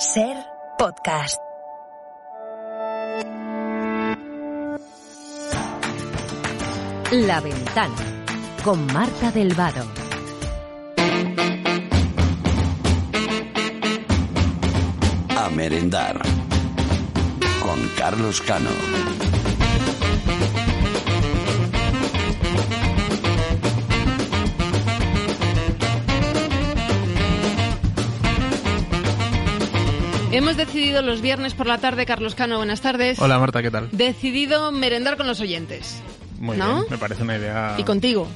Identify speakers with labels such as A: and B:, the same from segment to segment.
A: Ser podcast. La ventana con Marta del Vado.
B: A merendar con Carlos Cano.
C: Hemos decidido los viernes por la tarde, Carlos Cano, buenas tardes.
D: Hola Marta, ¿qué tal?
C: Decidido merendar con los oyentes.
D: Muy
C: ¿No?
D: bien, me parece una idea...
C: Y contigo.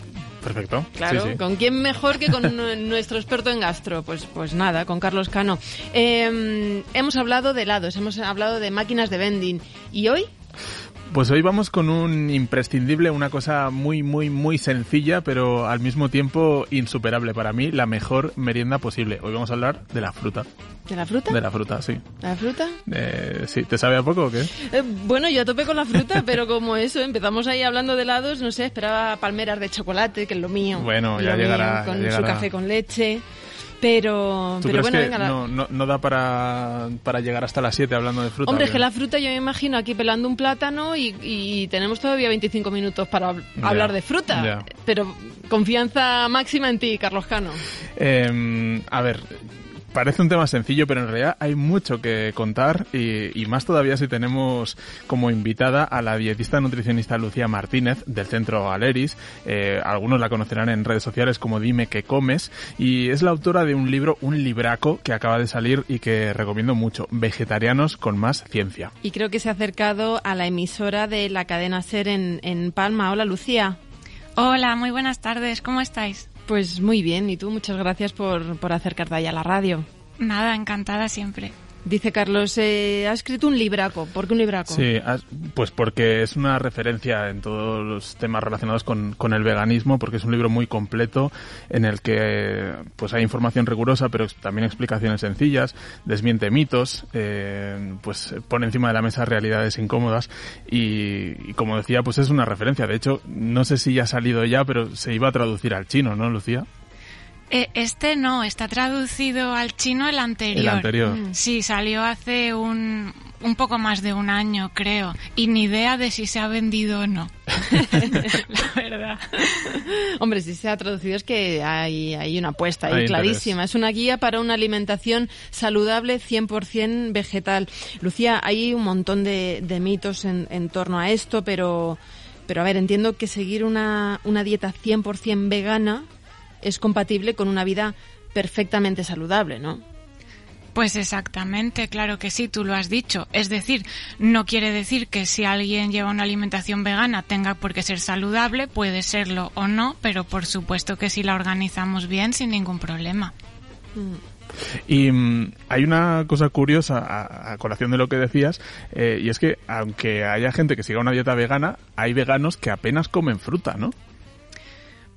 D: Perfecto.
C: Claro,
D: Sí, sí.
C: ¿con quién mejor que con nu- nuestro experto en gastro? Pues, pues nada, con Carlos Cano. Eh, hemos hablado de helados, hemos hablado de máquinas de vending. ¿Y hoy?
D: Pues hoy vamos con un imprescindible, una cosa muy, muy, muy sencilla, pero al mismo tiempo insuperable para mí, la mejor merienda posible. Hoy vamos a hablar de la fruta.
C: ¿De la fruta?
D: De la fruta, sí.
C: ¿De la fruta?
D: Eh, sí, ¿te sabe a poco o qué?
C: Eh, bueno, yo a tope con la fruta, pero como eso, empezamos ahí hablando de helados, no sé, esperaba palmeras de chocolate, que es lo mío.
D: Bueno,
C: lo
D: ya
C: mío,
D: llegará,
C: Con su café con leche. Pero,
D: ¿Tú
C: pero
D: crees
C: bueno,
D: que
C: venga, la-
D: no, no, no da para, para llegar hasta las 7 hablando de fruta?
C: Hombre, es que la fruta yo me imagino aquí pelando un plátano y, y tenemos todavía 25 minutos para hablar de fruta. Pero confianza máxima en ti, Carlos Cano.
D: Eh, a ver, parece un tema sencillo, pero en realidad hay mucho que contar y, y más todavía si tenemos como invitada a la dietista nutricionista Lucía Martínez del Centro Aleris. Eh, algunos la conocerán en redes sociales como Dime que comes y es la autora de un libro, un libraco que acaba de salir y que recomiendo mucho, Vegetarianos con más ciencia.
C: Y creo que se ha acercado a la emisora de la cadena SER en, en Palma. Hola, Lucía.
E: Hola, muy buenas tardes, ¿cómo estáis?
C: Pues muy bien, y tú muchas gracias por, por acercarte ahí a la radio.
E: Nada, encantada siempre.
C: Dice Carlos, eh, ha escrito un libraco. ¿Por qué un libraco?
D: Sí, pues porque es una referencia en todos los temas relacionados con, con el veganismo, porque es un libro muy completo en el que pues hay información rigurosa, pero también explicaciones sencillas, desmiente mitos, eh, pues pone encima de la mesa realidades incómodas y, y como decía, pues es una referencia. De hecho, no sé si ya ha salido ya, pero se iba a traducir al chino, ¿no, Lucía?
E: Eh, este no, está traducido al chino el anterior.
D: El anterior.
E: Sí, salió hace un, un poco más de un año, creo. Y ni idea de si se ha vendido o no. La verdad.
C: Hombre, si se ha traducido es que hay, hay una apuesta ahí
D: Hay
C: clarísima. Es una guía para una alimentación saludable 100% vegetal. Lucía, hay un montón de, de mitos en, en torno a esto, pero, pero a ver, entiendo que seguir una, una dieta 100% vegana es compatible con una vida perfectamente saludable, ¿no?
E: Pues exactamente, claro que sí, tú lo has dicho. Es decir, no quiere decir que si alguien lleva una alimentación vegana tenga por qué ser saludable, puede serlo o no, pero por supuesto que si la organizamos bien, sin ningún problema.
D: Y mm, hay una cosa curiosa a, a colación de lo que decías, eh, y es que aunque haya gente que siga una dieta vegana, hay veganos que apenas comen fruta, ¿no?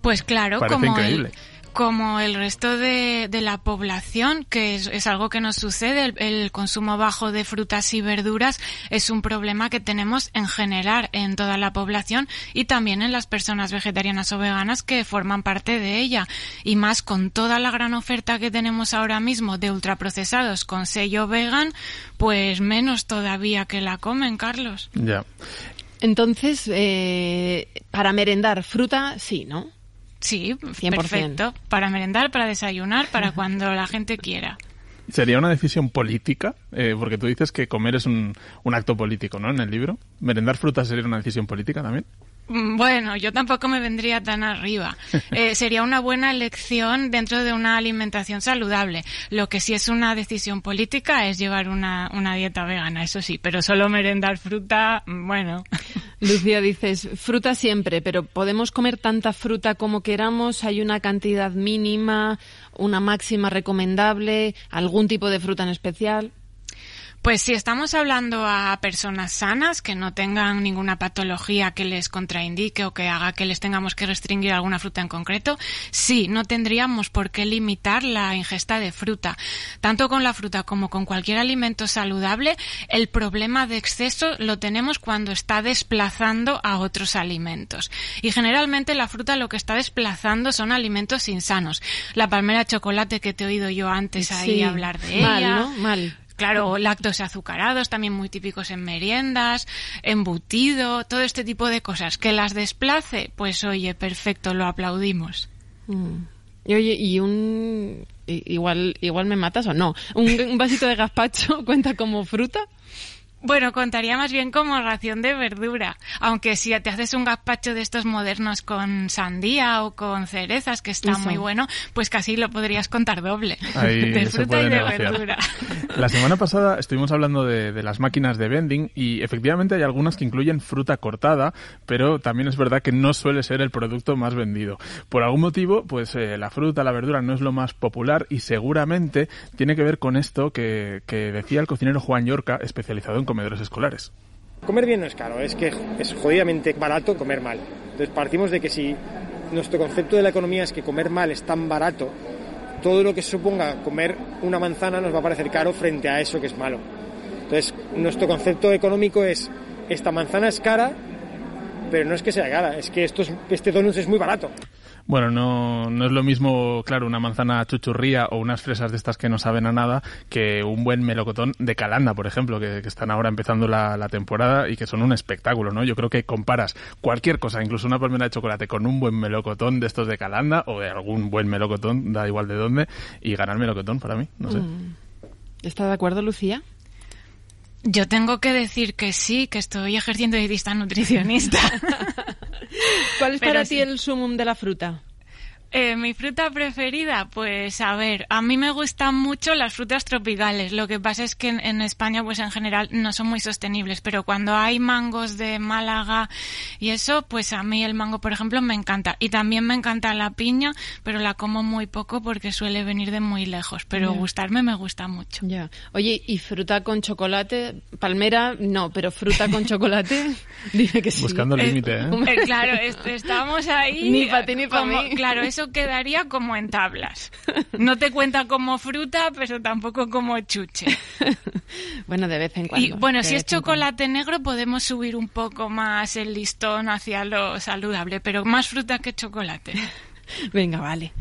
E: Pues claro,
D: Parece
E: como
D: increíble.
E: el, como el resto de, de la población, que es, es algo que nos sucede, el, el consumo bajo de frutas y verduras es un problema que tenemos en general en toda la población y también en las personas vegetarianas o veganas que forman parte de ella. Y más con toda la gran oferta que tenemos ahora mismo de ultraprocesados con sello vegan, pues menos todavía que la comen, Carlos.
D: Ya.
C: Entonces, eh, para merendar fruta, sí, ¿no?
E: Sí,
C: 100%.
E: perfecto. Para merendar, para desayunar, para cuando la gente quiera.
D: ¿Sería una decisión política? Eh, porque tú dices que comer es un, un acto político, ¿no? En el libro. ¿Merendar fruta sería una decisión política también?
E: Mm, Bueno, yo tampoco me vendría tan arriba. Eh, sería una buena elección dentro de una alimentación saludable. Lo que sí es una decisión política es llevar una, una dieta vegana, eso sí, pero solo merendar fruta, mm, bueno.
C: Lucía, dices, fruta siempre, pero ¿podemos comer tanta fruta como queramos? ¿Hay una cantidad mínima, una máxima recomendable, algún tipo de fruta en especial?
E: Pues si estamos hablando a personas sanas que no tengan ninguna patología que les contraindique o que haga que les tengamos que restringir alguna fruta en concreto, sí, no tendríamos por qué limitar la ingesta de fruta. Tanto con la fruta como con cualquier alimento saludable, el problema de exceso lo tenemos cuando está desplazando a otros alimentos. Y generalmente la fruta lo que está desplazando son alimentos insanos. La palmera de chocolate que te he oído yo antes ahí
C: Sí,
E: hablar de
C: mal,
E: ella.
C: ¿no? Mal.
E: Claro, lácteos azucarados, también muy típicos en meriendas, embutido, todo este tipo de cosas. ¿Que las desplace? Pues oye, perfecto, lo aplaudimos.
C: Mm. Y oye, y un... Igual, igual me matas o no. ¿Un, un vasito de gazpacho cuenta como fruta?
E: Bueno, contaría más bien como ración de verdura, aunque si te haces un gazpacho de estos modernos con sandía o con cerezas, que está muy bueno, pues casi lo podrías contar doble, de fruta y de verdura.
D: La semana pasada estuvimos hablando de, las máquinas de vending y efectivamente hay algunas que incluyen fruta cortada, pero también es verdad que no suele ser el producto más vendido. Por algún motivo, pues eh, la fruta, la verdura no es lo más popular y seguramente tiene que ver con esto que, que decía el cocinero Juan Yorca, especializado en comedores escolares.
F: Comer bien no es caro, es que es jodidamente barato comer mal. Entonces partimos de que si nuestro concepto de la economía es que comer mal es tan barato, todo lo que suponga comer una manzana nos va a parecer caro frente a eso que es malo. Entonces nuestro concepto económico es, esta manzana es cara, pero no es que sea cara, es que este donut es muy barato.
D: Bueno, no, no es lo mismo, claro, una manzana chuchurría o unas fresas de estas que no saben a nada que un buen melocotón de Calanda, por ejemplo, que, están ahora empezando la, temporada y que son un espectáculo, ¿no? Yo creo que comparas cualquier cosa, incluso una palmera de chocolate, con un buen melocotón de estos de Calanda o de algún buen melocotón, da igual de dónde, y ganar melocotón para mí, no sé. Mm.
C: ¿Está de acuerdo, Lucía?
E: Yo tengo que decir que sí, que estoy ejerciendo de dietista nutricionista.
C: ¿Cuál es para ti el sumum de la fruta?
E: Eh, mi fruta preferida, pues a ver, a mí me gustan mucho las frutas tropicales. Lo que pasa es que en, España, pues en general no son muy sostenibles, pero cuando hay mangos de Málaga y eso, pues a mí el mango, por ejemplo, me encanta. Y también me encanta la piña, pero la como muy poco porque suele venir de muy lejos. Pero gustarme me gusta mucho.
C: Ya. Oye, ¿y fruta con chocolate? Palmera, no, pero fruta con chocolate, dime que sí.
D: Buscando el límite, ¿eh?
E: ¿eh? Claro, estamos ahí.
C: Ni para ti ni para mí.
E: Claro, eso quedaría como en tablas. No te cuenta como fruta, pero tampoco como chuche.
C: bueno, de vez en cuando.
E: Y bueno, si es chocolate negro podemos subir un poco más el listón hacia lo saludable, pero más fruta que chocolate.
C: Venga, vale.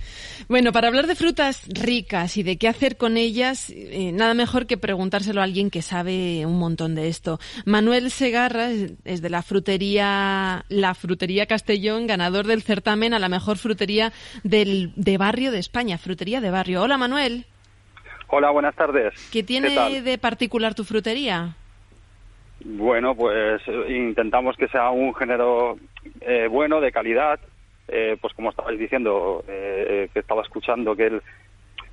C: Bueno, para hablar de frutas ricas y de qué hacer con ellas, eh, nada mejor que preguntárselo a alguien que sabe un montón de esto. Manuel Segarra es de la frutería La Frutería Castellón, ganador del certamen a la mejor frutería del, de barrio de España, frutería de barrio. Hola, Manuel.
G: Hola, buenas tardes.
C: ¿Qué tiene de particular tu frutería?
G: Bueno, pues eh, intentamos que sea un género eh, bueno, de calidad, eh, pues como estabais diciendo, eh, que estaba escuchando que el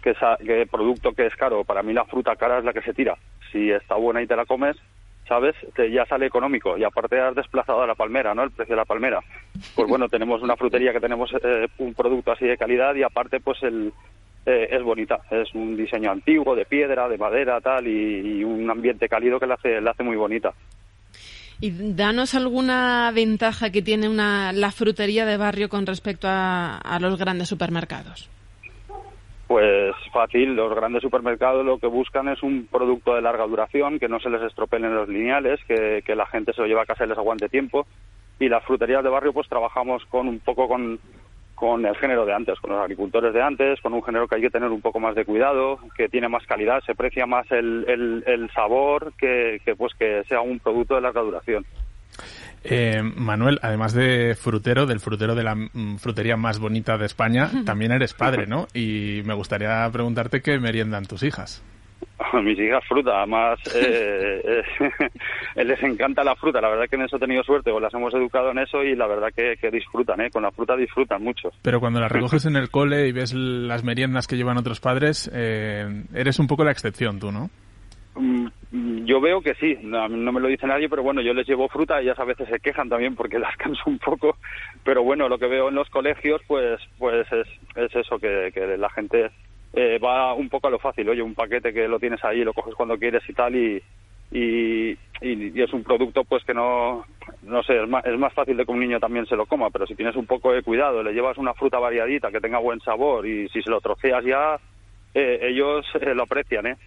G: que, producto que es caro, para mí la fruta cara es la que se tira. Si está buena y te la comes, ¿sabes? Te, ya sale económico y aparte has desplazado a la palmera, ¿no? El precio de la palmera. Pues bueno, tenemos una frutería que tenemos eh, un producto así de calidad y aparte pues el es bonita. Es un diseño antiguo, de piedra, de madera, tal, y, y un ambiente cálido que la hace, la hace muy bonita.
C: Y danos alguna ventaja que tiene una, la frutería de barrio con respecto a, los grandes supermercados.
G: Pues fácil, los grandes supermercados lo que buscan es un producto de larga duración, que no se les estropeen los lineales, que, que la gente se lo lleve a casa y les aguante tiempo. Y las fruterías de barrio pues trabajamos con un poco con, con el género de antes, con los agricultores de antes, con un género que hay que tener un poco más de cuidado, que tiene más calidad, se aprecia más el, el, sabor que, pues que sea un producto de larga duración.
D: Eh, Manuel, además de frutero, del frutero de la mm, frutería más bonita de España, también eres padre, ¿no? Y me gustaría preguntarte qué meriendan tus hijas.
G: A mis hijas fruta, además eh, eh, les encanta la fruta, la verdad que en eso he tenido suerte, o las hemos educado en eso y la verdad que, disfrutan, ¿eh? con la fruta disfrutan mucho.
D: Pero cuando las recoges en el cole y ves las meriendas que llevan otros padres, eh, eres un poco la excepción tú, ¿no?
G: Mm, yo veo que sí, no, me lo dice nadie, pero bueno, yo les llevo fruta y ellas a veces se quejan también porque las canso un poco, pero bueno, lo que veo en los colegios pues pues es, es eso, que, que la gente eh, va un poco a lo fácil. Oye, un paquete que lo tienes ahí, lo coges cuando quieres y tal, y, y, es un producto pues que no, no sé, es más, es más fácil de que un niño también se lo coma, pero si tienes un poco de cuidado, le llevas una fruta variadita que tenga buen sabor y si se lo troceas ya, eh, ellos eh, lo aprecian, ¿eh?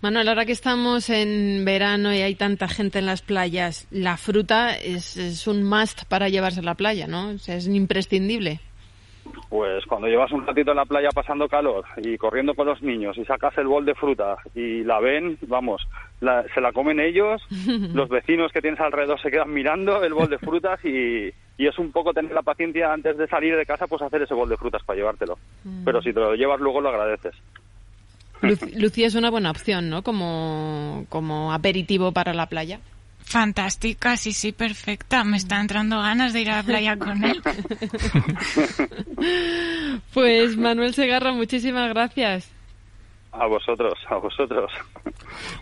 C: Manuel, ahora que estamos en verano y hay tanta gente en las playas, la fruta es, es un must para llevarse a la playa, ¿no? es imprescindible.
G: Pues cuando llevas un ratito en la playa pasando calor y corriendo con los niños y sacas el bol de fruta y la ven, vamos, la- se la comen ellos, los vecinos que tienes alrededor se quedan mirando el bol de frutas y, y es un poco tener la paciencia antes de salir de casa, pues hacer ese bol de frutas para llevártelo. Pero si te lo llevas luego lo agradeces.
C: Lu- Lucía es una buena opción, ¿no? Como, como aperitivo para la playa.
E: Fantástica, sí, sí, perfecta. Me está entrando ganas de ir a la playa con él.
C: Pues Manuel Segarra, muchísimas gracias.
G: A vosotros, a vosotros.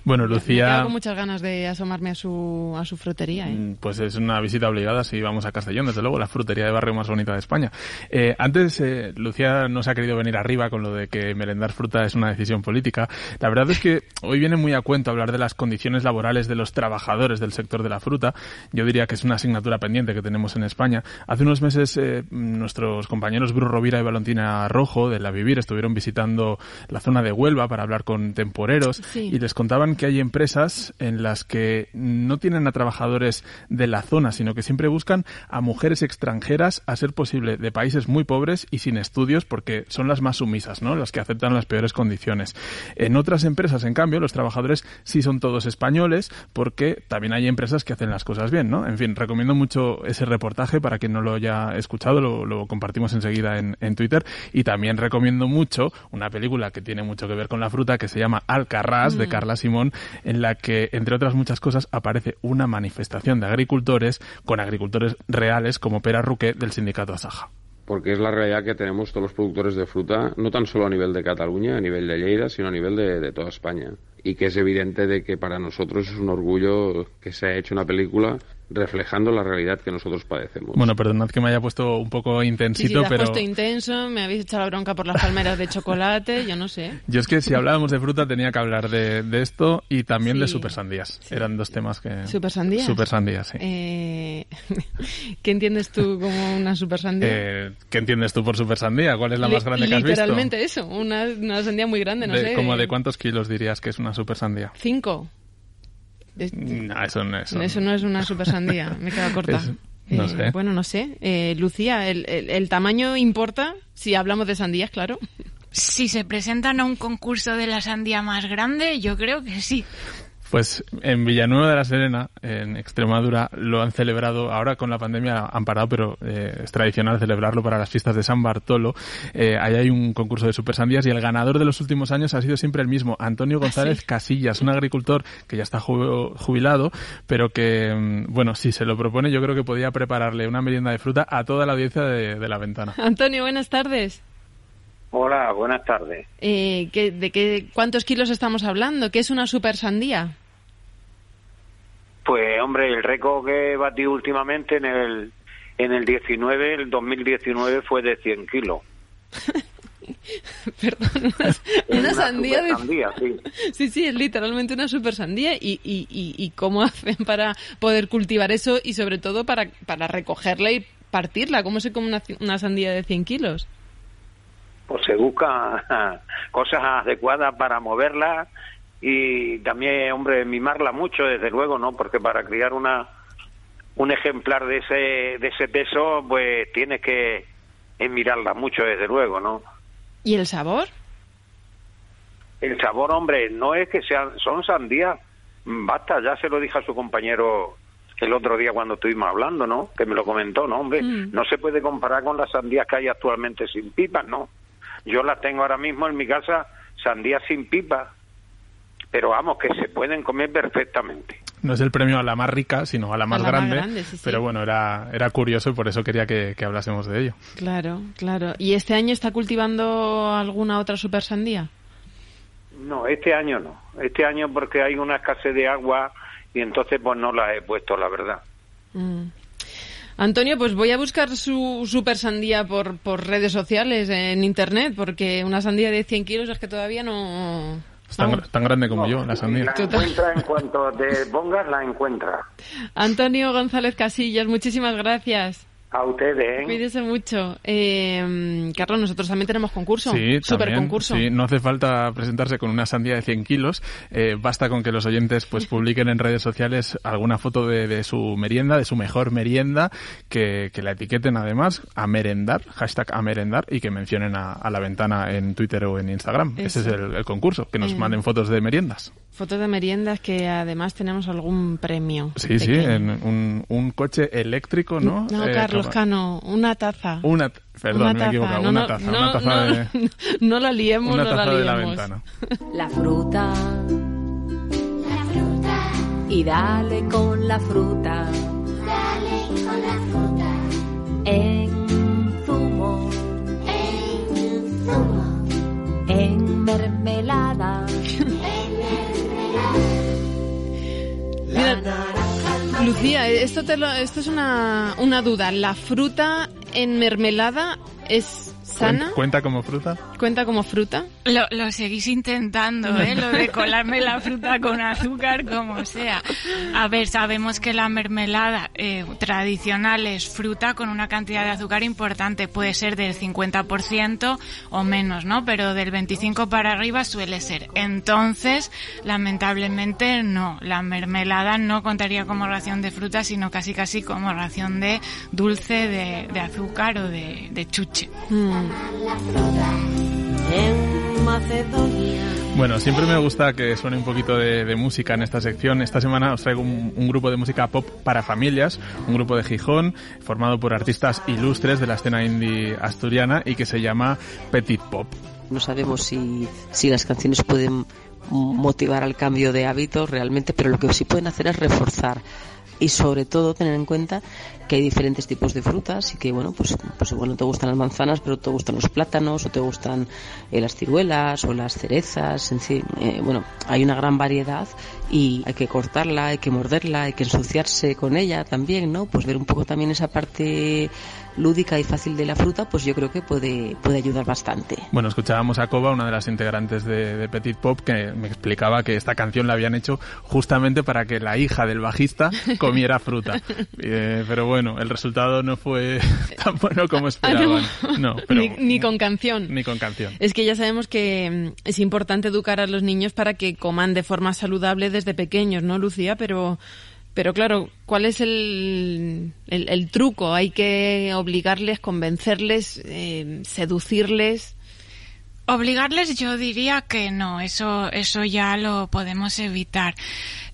D: Bueno,
C: Me
D: Lucía,
C: quedado con muchas ganas de asomarme a su, a su frutería. ¿eh?
D: mm, pues es una visita obligada si vamos a Castellón, desde luego, la frutería de barrio más bonita de España. Eh, antes, eh, Lucía nos ha querido venir arriba con lo de que merendar fruta es una decisión política. La verdad es que hoy viene muy a cuento hablar de las condiciones laborales de los trabajadores del sector de la fruta. Yo diría que es una asignatura pendiente que tenemos en España. Hace unos meses eh, nuestros compañeros Bruno Rovira y Valentina Rojo de La Vivir estuvieron visitando la zona de Huelva para hablar con temporeros
C: Sí.
D: y les contaban que hay empresas en las que no tienen a trabajadores de la zona, sino que siempre buscan a mujeres extranjeras, a ser posible de países muy pobres y sin estudios, porque son las más sumisas, ¿no? Las que aceptan las peores condiciones. En otras empresas, en cambio, los trabajadores sí son todos españoles, porque también hay empresas que hacen las cosas bien, ¿no? En fin, recomiendo mucho ese reportaje para quien no lo haya escuchado, lo, lo compartimos enseguida en, en Twitter. Y también recomiendo mucho una película que tiene mucho que ver con la fruta que se llama Alcarrás, de Carla Simón, en la que, entre otras muchas cosas, aparece una manifestación de agricultores con agricultores reales como Pera Ruque del sindicato Asaja.
H: porque es la realidad que tenemos todos los productores de fruta, no tan solo a nivel de Cataluña, a nivel de Lleida, sino a nivel de, de toda España. Y que es evidente de que para nosotros es un orgullo que se haya hecho una película reflejando la realidad que nosotros padecemos.
D: Bueno, perdonad que me haya puesto un poco
C: Sí, sí,
D: intensito,
C: te has
D: pero
C: puesto intenso, me habéis echado la bronca por las palmeras de chocolate, yo no sé.
D: yo es que si hablábamos de fruta tenía que hablar de, de esto y también de
C: Sí.
D: super sandías.
C: Sí.
D: Eran dos temas que...
C: ¿Super sandías?
D: Super sandías, sí.
C: Eh, ¿Qué entiendes tú como una super sandía?
D: Eh, ¿Qué entiendes tú por super sandía? ¿Cuál es la
C: Li-
D: más grande que has visto?
C: Literalmente eso, una, una sandía muy grande, no
D: De-
C: sé.
D: ¿Cómo de cuántos kilos dirías que es una super sandía?
C: Cinco. Es-
D: No, eso no es.
C: Eso no es una super sandía, me queda corta.
D: Es- no
C: Eh,
D: sé.
C: Bueno, no sé. Eh, Lucía, ¿el, el, el tamaño importa? Si hablamos de sandías, claro.
E: Si se presentan a un concurso de la sandía más grande, yo creo que sí.
D: Pues en Villanueva de la Serena, en Extremadura, lo han celebrado, ahora con la pandemia han parado, pero eh, es tradicional celebrarlo para las fiestas de San Bartolo. Eh, ahí hay un concurso de super sandías y el ganador de los últimos años ha sido siempre el mismo, Antonio González Casillas, un agricultor que ya está ju- jubilado, pero que, mm, bueno, si se lo propone, yo creo que podría prepararle una merienda de fruta a toda la audiencia de, de la ventana.
C: Antonio, buenas tardes.
I: Hola, buenas tardes.
C: Eh, ¿qué- ¿De qué, cuántos kilos estamos hablando? ¿Qué es una super sandía?
I: Hombre, el récord que batí últimamente en el en el 19, el 2019 fue de 100 kilos.
C: Perdón, una,
I: Es
C: una sandía de...
I: sandía, sí.
C: Sí, sí, es literalmente una super sandía. ¿Y, y, y, y cómo hacen para poder cultivar eso y sobre todo para, para recogerla y partirla? ¿Cómo se come una, una sandía de 100 kilos?
I: Pues se busca cosas adecuadas para moverla y también, hombre, mimarla mucho, desde luego, ¿no? Porque para criar una un ejemplar de ese de ese peso, pues tienes que mirarla mucho, desde luego, ¿no?
C: ¿Y el sabor?
I: El sabor, hombre, no es que sean, son sandías. Basta, ya se lo dije a su compañero el otro día cuando estuvimos hablando, ¿no? Que me lo comentó, ¿no, hombre?
C: Mm.
I: No se puede comparar con las sandías que hay actualmente sin pipas, ¿no? Yo las tengo ahora mismo en mi casa, sandías sin pipas. Pero vamos, que se pueden comer perfectamente.
D: No es el premio a la más rica, sino a la más
C: la más
D: grande.
C: grande, sí, sí.
D: Pero bueno, era, era curioso y por eso quería que, que hablásemos de ello.
C: Claro, claro. ¿Y este año está cultivando alguna otra super sandía?
I: No, este año no. Este año porque hay una escasez de agua y entonces pues no las he puesto, la verdad.
C: Mm. Antonio, pues voy a buscar su super sandía por, por redes sociales, en internet, porque una sandía de 100 kilos es que todavía no...
D: Es tan, tan grande como yo, la sandía.
I: La encuentra en cuanto te pongas, la encuentra.
C: Antonio González Casillas, muchísimas gracias.
I: A ustedes, ¿eh?
C: Cuídese mucho. Eh, Carlos, nosotros también tenemos concurso.
D: Sí,
C: Super
D: también,
C: concurso.
D: sí, no hace falta presentarse con una sandía de 100 kilos. eh, basta con que los oyentes pues publiquen en redes sociales alguna foto de, de su merienda, de su mejor merienda, que, que la etiqueten además a merendar, hashtag a merendar, y que mencionen a, a la ventana en Twitter o en Instagram. Ese es
C: Eso.
D: el, el concurso, que nos
C: Eh.
D: manden fotos de meriendas.
C: Fotos de meriendas que además tenemos algún premio.
D: Sí, sí,
C: pequeño.
D: en un, un coche eléctrico, ¿no?
C: No,
D: Eh,
C: Carlos
D: capa-
C: Cano, una taza.
D: Una, perdón,
C: Una
D: me he equivocado,
C: No,
D: una taza,
C: no,
D: una taza
C: no,
D: de,
C: no la liemos,
D: una
C: no
D: taza
C: la
D: de la
C: liemos.
D: ventana.
J: La fruta. Y dale con la fruta. Dale con la fruta.
C: Lucía, esto, te lo, esto es una, una duda. ¿La fruta en mermelada es sana?
D: Cuen- ¿Cuenta como fruta?
C: ¿Cuenta como fruta?
E: Lo, lo seguís intentando, ¿eh? Lo de colarme la fruta con azúcar, como sea. A ver, sabemos que la mermelada eh, tradicional es fruta con una cantidad de azúcar importante. Puede ser del 50% o menos, ¿no? Pero del 25 para arriba suele ser. Entonces, lamentablemente, no. La mermelada no contaría como ración de fruta, sino casi casi como ración de dulce, de, de azúcar o de, de chuche.
C: Mm.
J: En Macedonia.
D: Bueno, siempre me gusta que suene un poquito de, de música en esta sección. Esta semana os traigo un, un grupo de música pop para familias, un grupo de Gijón, formado por artistas ilustres de la escena indie asturiana y que se llama Petit Pop.
K: No sabemos si, si las canciones pueden motivar al cambio de hábitos realmente, pero lo que sí pueden hacer es reforzar y sobre todo tener en cuenta que hay diferentes tipos de frutas y que bueno pues pues igual no te gustan las manzanas pero te gustan los plátanos o te gustan eh, las ciruelas o las cerezas en fin eh, bueno hay una gran variedad y hay que cortarla hay que morderla hay que ensuciarse con ella también no pues ver un poco también esa parte lúdica y fácil de la fruta pues yo creo que puede puede ayudar bastante
D: Bueno, escuchábamos a Koba, una de las integrantes de, de Petit Pop, que me explicaba que esta canción la habían hecho justamente para que la hija del bajista comiera fruta. Eh, pero bueno, el resultado no fue tan bueno como esperaban. No, pero
C: ni, ni con canción.
D: ni con canción.
C: Es que ya sabemos que mm, es importante educar a los niños para que coman de forma saludable desde pequeños, ¿no, Lucía? Pero, pero claro, ¿cuál es el, el, el truco? Hay que obligarles, convencerles, eh, seducirles.
E: Obligarles yo diría que no, eso, eso ya lo podemos evitar.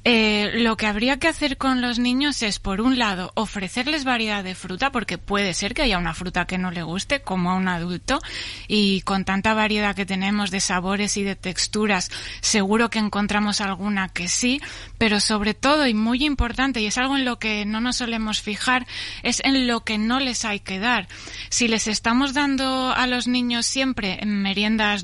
E: Eh, lo que habría que hacer con los niños es, por un lado, ofrecerles variedad de fruta, porque puede ser que haya una fruta que no le guste, como a un adulto, y con tanta variedad que tenemos de sabores y de texturas, seguro que encontramos alguna que sí, pero sobre todo, y muy importante, y es algo en lo que no nos solemos fijar, es en lo que no les hay que dar. Si les estamos dando a los niños siempre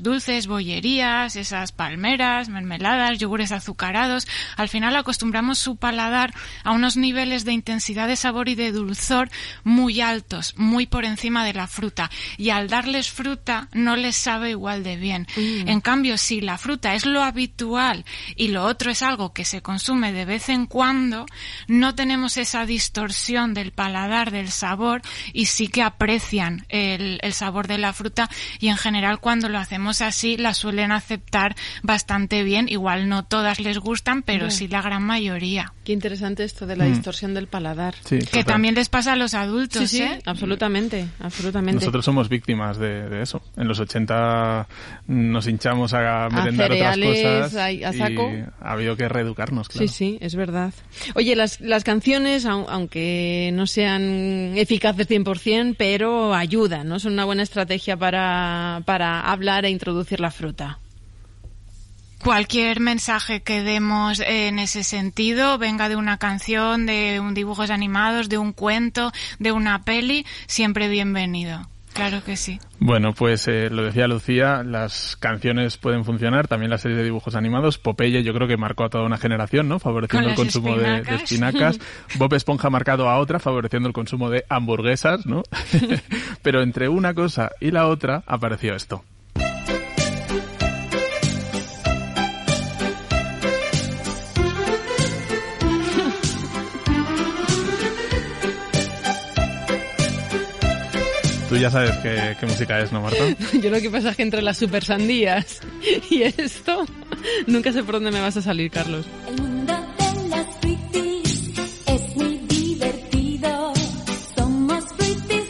E: dulces, bollerías, esas palmeras, mermeladas, yogures azucarados, al final acostumbramos su paladar a unos niveles de intensidad de sabor y de dulzor muy altos, muy por encima de la fruta. Y al darles fruta no les sabe igual de bien.
C: Mm.
E: En cambio, si la fruta es lo habitual y lo otro es algo que se consume de vez en cuando, no tenemos esa distorsión del paladar, del sabor, y sí que aprecian el, el sabor de la fruta y en general cuando lo hacemos así la suelen aceptar bastante bien. Igual no todas les gustan, pero sí la gran mayoría.
C: Qué interesante esto de la
D: Mm.
C: distorsión del paladar.
D: Sí,
E: Que
D: total.
E: también les pasa a los adultos,
C: Sí, sí,
E: ¿eh?
C: absolutamente, absolutamente.
D: Nosotros somos víctimas de, de eso. En los 80 nos hinchamos a merendar otras
C: cereales,
D: cosas
C: a- a saco.
D: y ha habido que reeducarnos, claro.
C: Sí, sí, es verdad. Oye, las, las canciones, au- aunque no sean eficaces 100%, pero ayudan, ¿no? Son una buena estrategia para, para hablar e introducir la fruta.
E: Cualquier mensaje que demos en ese sentido, venga de una canción, de un dibujos animados, de un cuento, de una peli, siempre bienvenido. Claro que sí.
D: Bueno, pues eh, lo decía Lucía, las canciones pueden funcionar, también la serie de dibujos animados. Popeye yo creo que marcó a toda una generación, ¿no? Favoreciendo el
E: las
D: consumo de, de
E: espinacas.
D: espinacas. Bob Esponja ha marcado a otra, favoreciendo el consumo de hamburguesas, ¿no? Pero entre una cosa y la otra apareció esto. Tú ya sabes qué, qué música es, ¿no, Marta?
C: Yo lo que pasa es que entre las super sandías y esto, nunca sé por dónde me vas a salir, Carlos.
J: El mundo de las es muy divertido. Somos dulces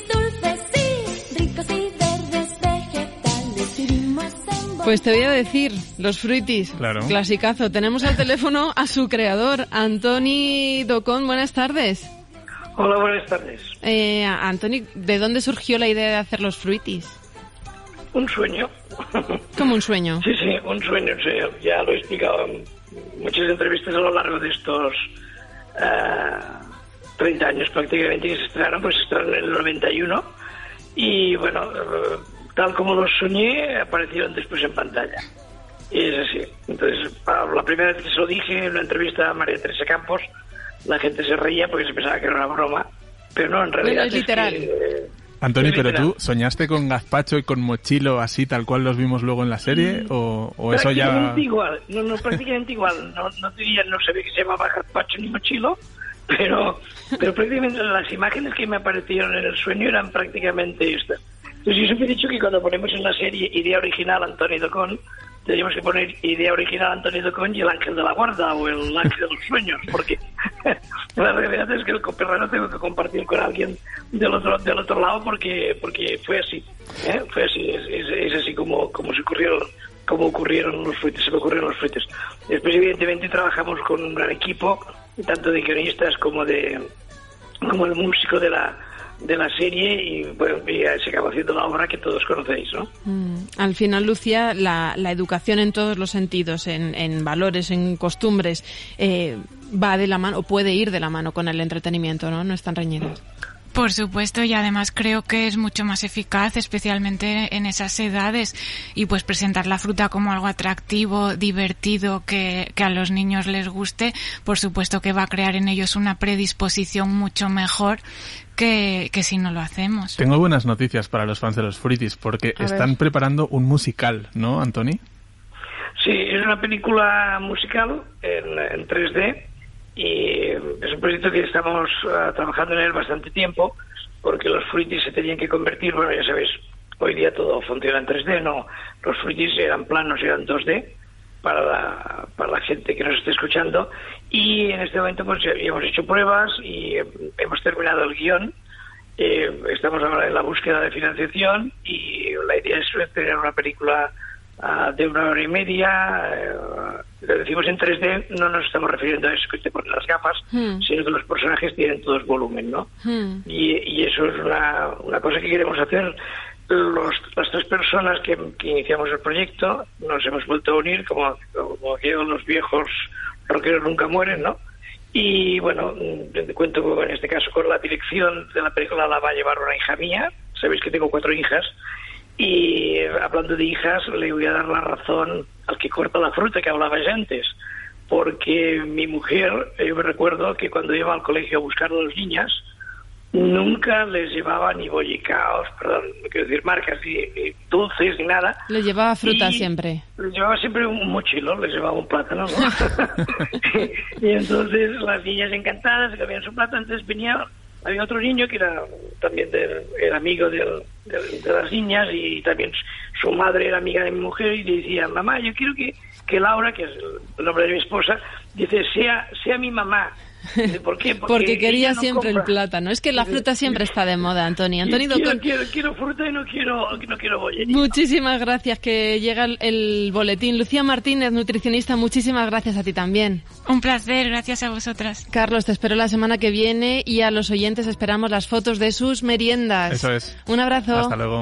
J: y ricos y verdes vegetales. Vivimos en
C: Pues te voy a decir, los fruitis,
D: Claro.
C: clasicazo. Tenemos al teléfono a su creador, Antoni Docón. Buenas tardes.
L: Hola, buenas tardes.
C: Eh, Antoni, ¿de dónde surgió la idea de hacer los fruitis?
L: Un sueño.
C: Como un sueño.
L: Sí, sí, un sueño, un sueño. Ya lo he explicado en muchas entrevistas a lo largo de estos eh, 30 años prácticamente que se estrenaron, pues se estrenaron en el 91 y bueno, eh, tal como los soñé, aparecieron después en pantalla. Y es así. Entonces, la primera vez que se lo dije en una entrevista a María Teresa Campos, la gente se reía porque se pensaba que era una broma, pero no, en realidad
C: es literal.
L: que, eh,
D: Antoni,
L: es
D: pero
L: literal.
D: tú soñaste con gazpacho y con mochilo así tal cual los vimos luego en la serie o, o eso ya
L: igual, no, no, prácticamente igual. No, no diría, no sabía que se llamaba gazpacho ni mochilo, pero, pero prácticamente las imágenes que me aparecieron en el sueño eran prácticamente estas. Entonces yo siempre he dicho que cuando ponemos en la serie idea original Antonio Docón, tendríamos que poner idea original Antonio Docón y el ángel de la guarda o el ángel de los sueños, porque la realidad es que el copyright tengo que compartir con alguien del otro del otro lado porque porque fue así, ¿eh? fue así, es, es- es así como, como se ocurrieron como ocurrieron los frutos, se me ocurrieron los frutos. Después evidentemente trabajamos con un gran equipo, tanto de guionistas como de como el músico de la de la serie y, bueno, y se acabó haciendo la obra que todos conocéis, ¿no?
C: Mm, Al final, Lucia, la, la educación en todos los sentidos, en, en valores, en costumbres, eh, va de la mano, o puede ir de la mano con el entretenimiento, ¿no? No están reñidas.
E: Por supuesto, y además creo que es mucho más eficaz, especialmente en esas edades, y pues presentar la fruta como algo atractivo, divertido, que, que a los niños les guste, por supuesto que va a crear en ellos una predisposición mucho mejor que, que si no lo hacemos.
D: Tengo buenas noticias para los fans de los Fruities porque
E: A ver.
D: están preparando un musical, ¿no, Antoni?
L: Sí, es una película musical en, en 3D y es un proyecto que estamos ah, trabajando en él bastante tiempo porque los fruitis se tenían que convertir, bueno, ya sabéis, hoy día todo funciona en 3D, no, los fruitis eran planos, eran 2D para la, para la gente que nos esté escuchando y en este momento pues hemos hecho pruebas y hemos terminado el guion. Eh, estamos ahora en la búsqueda de financiación y la idea es tener una película de una hora y media. eh, lo decimos en 3D, no nos estamos refiriendo a eso que te ponen las gafas,
C: Hmm.
L: sino que los personajes tienen todos volumen, ¿no?
C: Hmm.
L: Y, y eso es una, una cosa que queremos hacer. Los, las tres personas que, que iniciamos el proyecto nos hemos vuelto a unir, como, como aquellos los viejos rockeros nunca mueren, ¿no? Y bueno, mm, cuento en este caso con la dirección de la película la va a llevar una hija mía. Sabéis que tengo cuatro hijas. Y hablando de hijas, le voy a dar la razón al que corta la fruta que hablabais antes. Porque mi mujer, yo me recuerdo que cuando iba al colegio a buscar a las niñas, nunca les llevaba ni bollicaos, perdón, no quiero decir marcas, ni, ni dulces, ni nada.
C: Le llevaba fruta
L: Y-
C: siempre.
L: Les llevaba siempre un mochilo, les llevaba un plátano, ¿no? y entonces las niñas encantadas se comían su plátano, entonces venía, había otro niño que era también del- era amigo de las niñas y también su madre era amiga de mi mujer y le decía, mamá, yo quiero que, que Laura, que es el nombre de mi esposa, dice, sea, sea mi mamá. ¿Por qué?
C: Porque quería
L: no
C: siempre el
L: compra".
C: plátano. Es que la fruta siempre está de moda, Antoni.
L: Y
C: Antoni
L: quiero,
C: Docón,
L: quiero, quiero fruta y no quiero, no quiero bollería.
C: muchísimas gracias que llega el, el boletín. Lucía Martínez, nutricionista, muchísimas gracias a ti también.
E: Un placer, gracias a vosotras.
C: Carlos, te espero la semana que viene y a los oyentes esperamos las fotos de sus meriendas.
D: Eso es.
C: Un abrazo.
D: Hasta luego.